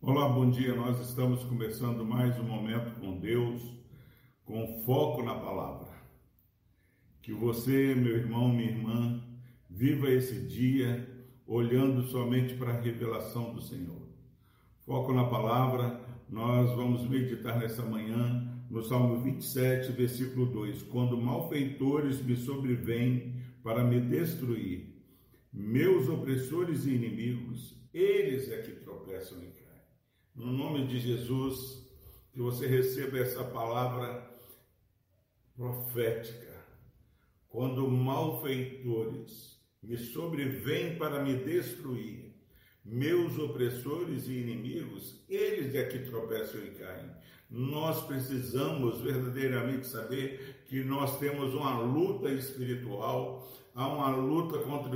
Olá, bom dia. Nós estamos começando mais um momento com Deus, com foco na palavra. Que você, meu irmão, minha irmã, viva esse dia olhando somente para a revelação do Senhor. Foco na palavra, nós vamos meditar nessa manhã no Salmo 27, versículo 2: Quando malfeitores me sobrevêm para me destruir, meus opressores e inimigos, eles é que tropeçam e caem. No nome de Jesus, que você receba essa palavra profética. Quando malfeitores me sobrevêm para me destruir, meus opressores e inimigos, eles é que tropeçam e caem. Nós precisamos verdadeiramente saber que nós temos uma luta espiritual, há uma luta contra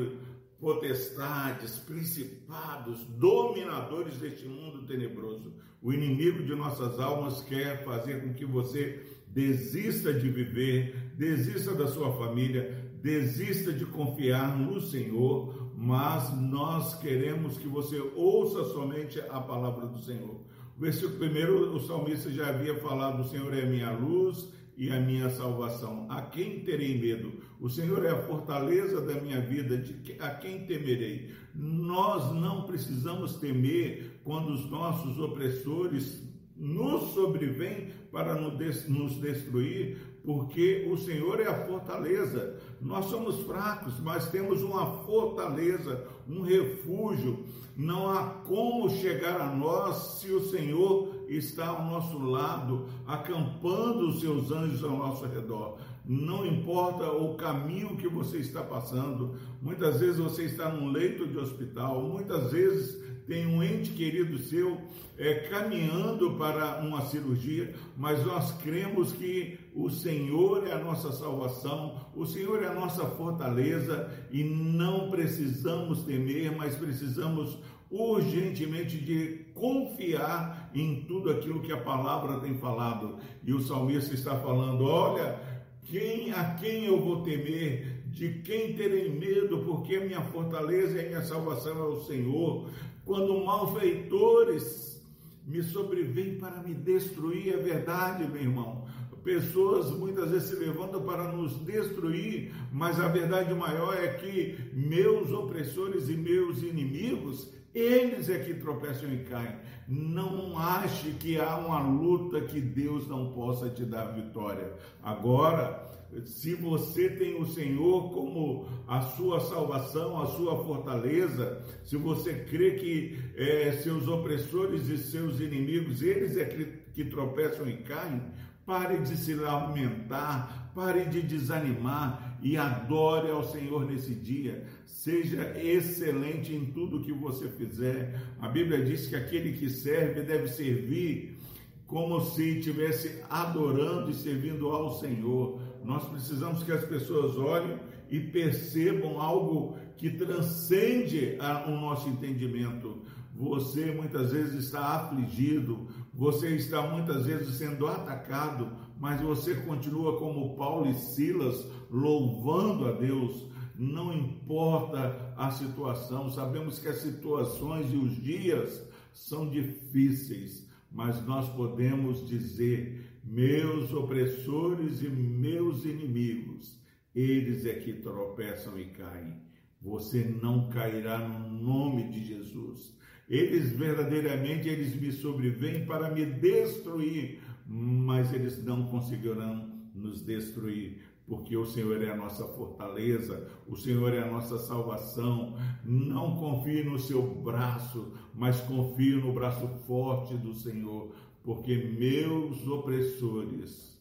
potestades, principados, dominadores deste mundo tenebroso. O inimigo de nossas almas quer fazer com que você desista de viver, desista da sua família, desista de confiar no Senhor, mas nós queremos que você ouça somente a palavra do Senhor. Versículo primeiro, o salmista já havia falado: O Senhor é minha luz e a minha salvação. A quem terei medo? O Senhor é a fortaleza da minha vida, de a quem temerei? Nós não precisamos temer quando os nossos opressores nos sobrevêm para nos destruir, porque o Senhor é a fortaleza. Nós somos fracos, mas temos uma fortaleza, um refúgio. Não há como chegar a nós se o Senhor está ao nosso lado, acampando os seus anjos ao nosso redor. Não importa o caminho que você está passando, muitas vezes você está num leito de hospital, muitas vezes tem um ente querido seu é, caminhando para uma cirurgia, mas nós cremos que o Senhor é a nossa salvação, o Senhor é a nossa fortaleza e não precisamos temer, mas precisamos urgentemente de confiar em tudo aquilo que a palavra tem falado. E o salmista está falando: olha, quem a quem eu vou temer? De quem terei medo? Porque a minha fortaleza e a minha salvação é o Senhor. Quando malfeitores me sobrevêm para me destruir, é verdade, meu irmão. Pessoas muitas vezes se levantam para nos destruir, mas a verdade maior é que meus opressores e meus inimigos, eles é que tropeçam e caem. Não ache que há uma luta que Deus não possa te dar vitória. Agora, se você tem o Senhor como a sua salvação, a sua fortaleza, se você crê que é, seus opressores e seus inimigos, eles é que, que tropeçam e caem, pare de se lamentar, pare de desanimar e adore ao Senhor nesse dia. Seja excelente em tudo que você fizer. A Bíblia diz que aquele que serve deve servir como se estivesse adorando e servindo ao Senhor. Nós precisamos que as pessoas olhem e percebam algo que transcende o nosso entendimento. Você muitas vezes está afligido, você está muitas vezes sendo atacado, mas você continua como Paulo e Silas, louvando a Deus. Não importa a situação, sabemos que as situações e os dias são difíceis, mas nós podemos dizer: meus opressores e meus inimigos, eles é que tropeçam e caem. Você não cairá no nome de Jesus. Eles verdadeiramente eles me sobrevêm para me destruir, mas eles não conseguirão nos destruir, porque o Senhor é a nossa fortaleza, o Senhor é a nossa salvação. Não confie no seu braço, mas confie no braço forte do Senhor, porque meus opressores,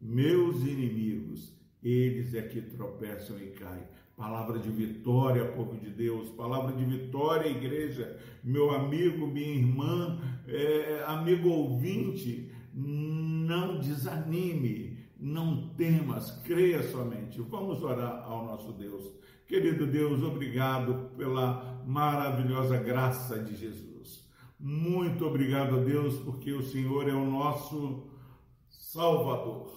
meus inimigos, eles é que tropeçam e caem. Palavra de vitória, povo de Deus, palavra de vitória, igreja, meu amigo, minha irmã, é, amigo ouvinte, não desanime, não temas, creia somente. Vamos orar ao nosso Deus. Querido Deus, obrigado pela maravilhosa graça de Jesus. Muito obrigado a Deus, porque o Senhor é o nosso Salvador,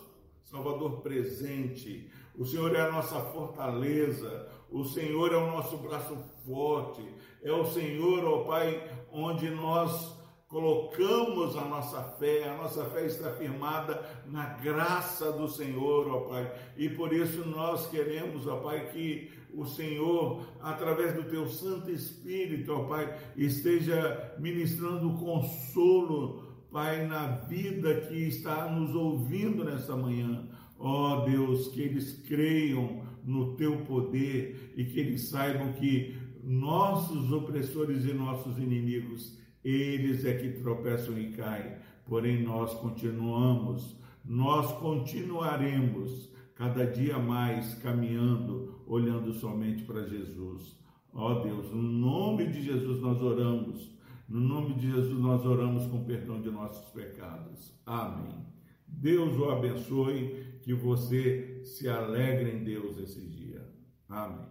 Salvador presente. O Senhor é a nossa fortaleza, O Senhor é o nosso braço forte. É o Senhor, ó Pai, onde nós colocamos a nossa fé, a nossa fé está firmada na graça do Senhor, ó Pai. E por isso nós queremos, ó Pai, que o Senhor, através do teu Santo Espírito, ó Pai, esteja ministrando consolo, Pai, na vida que está nos ouvindo nessa manhã. Ó Deus, que eles creiam no teu poder e que eles saibam que nossos opressores e nossos inimigos eles é que tropeçam e caem, porém nós continuamos, nós continuaremos cada dia mais caminhando, olhando somente para Jesus. Ó oh Deus, no nome de Jesus nós oramos, no nome de Jesus nós oramos com perdão de nossos pecados. Amém. Deus o abençoe, que você se alegre em Deus esse dia. Amém.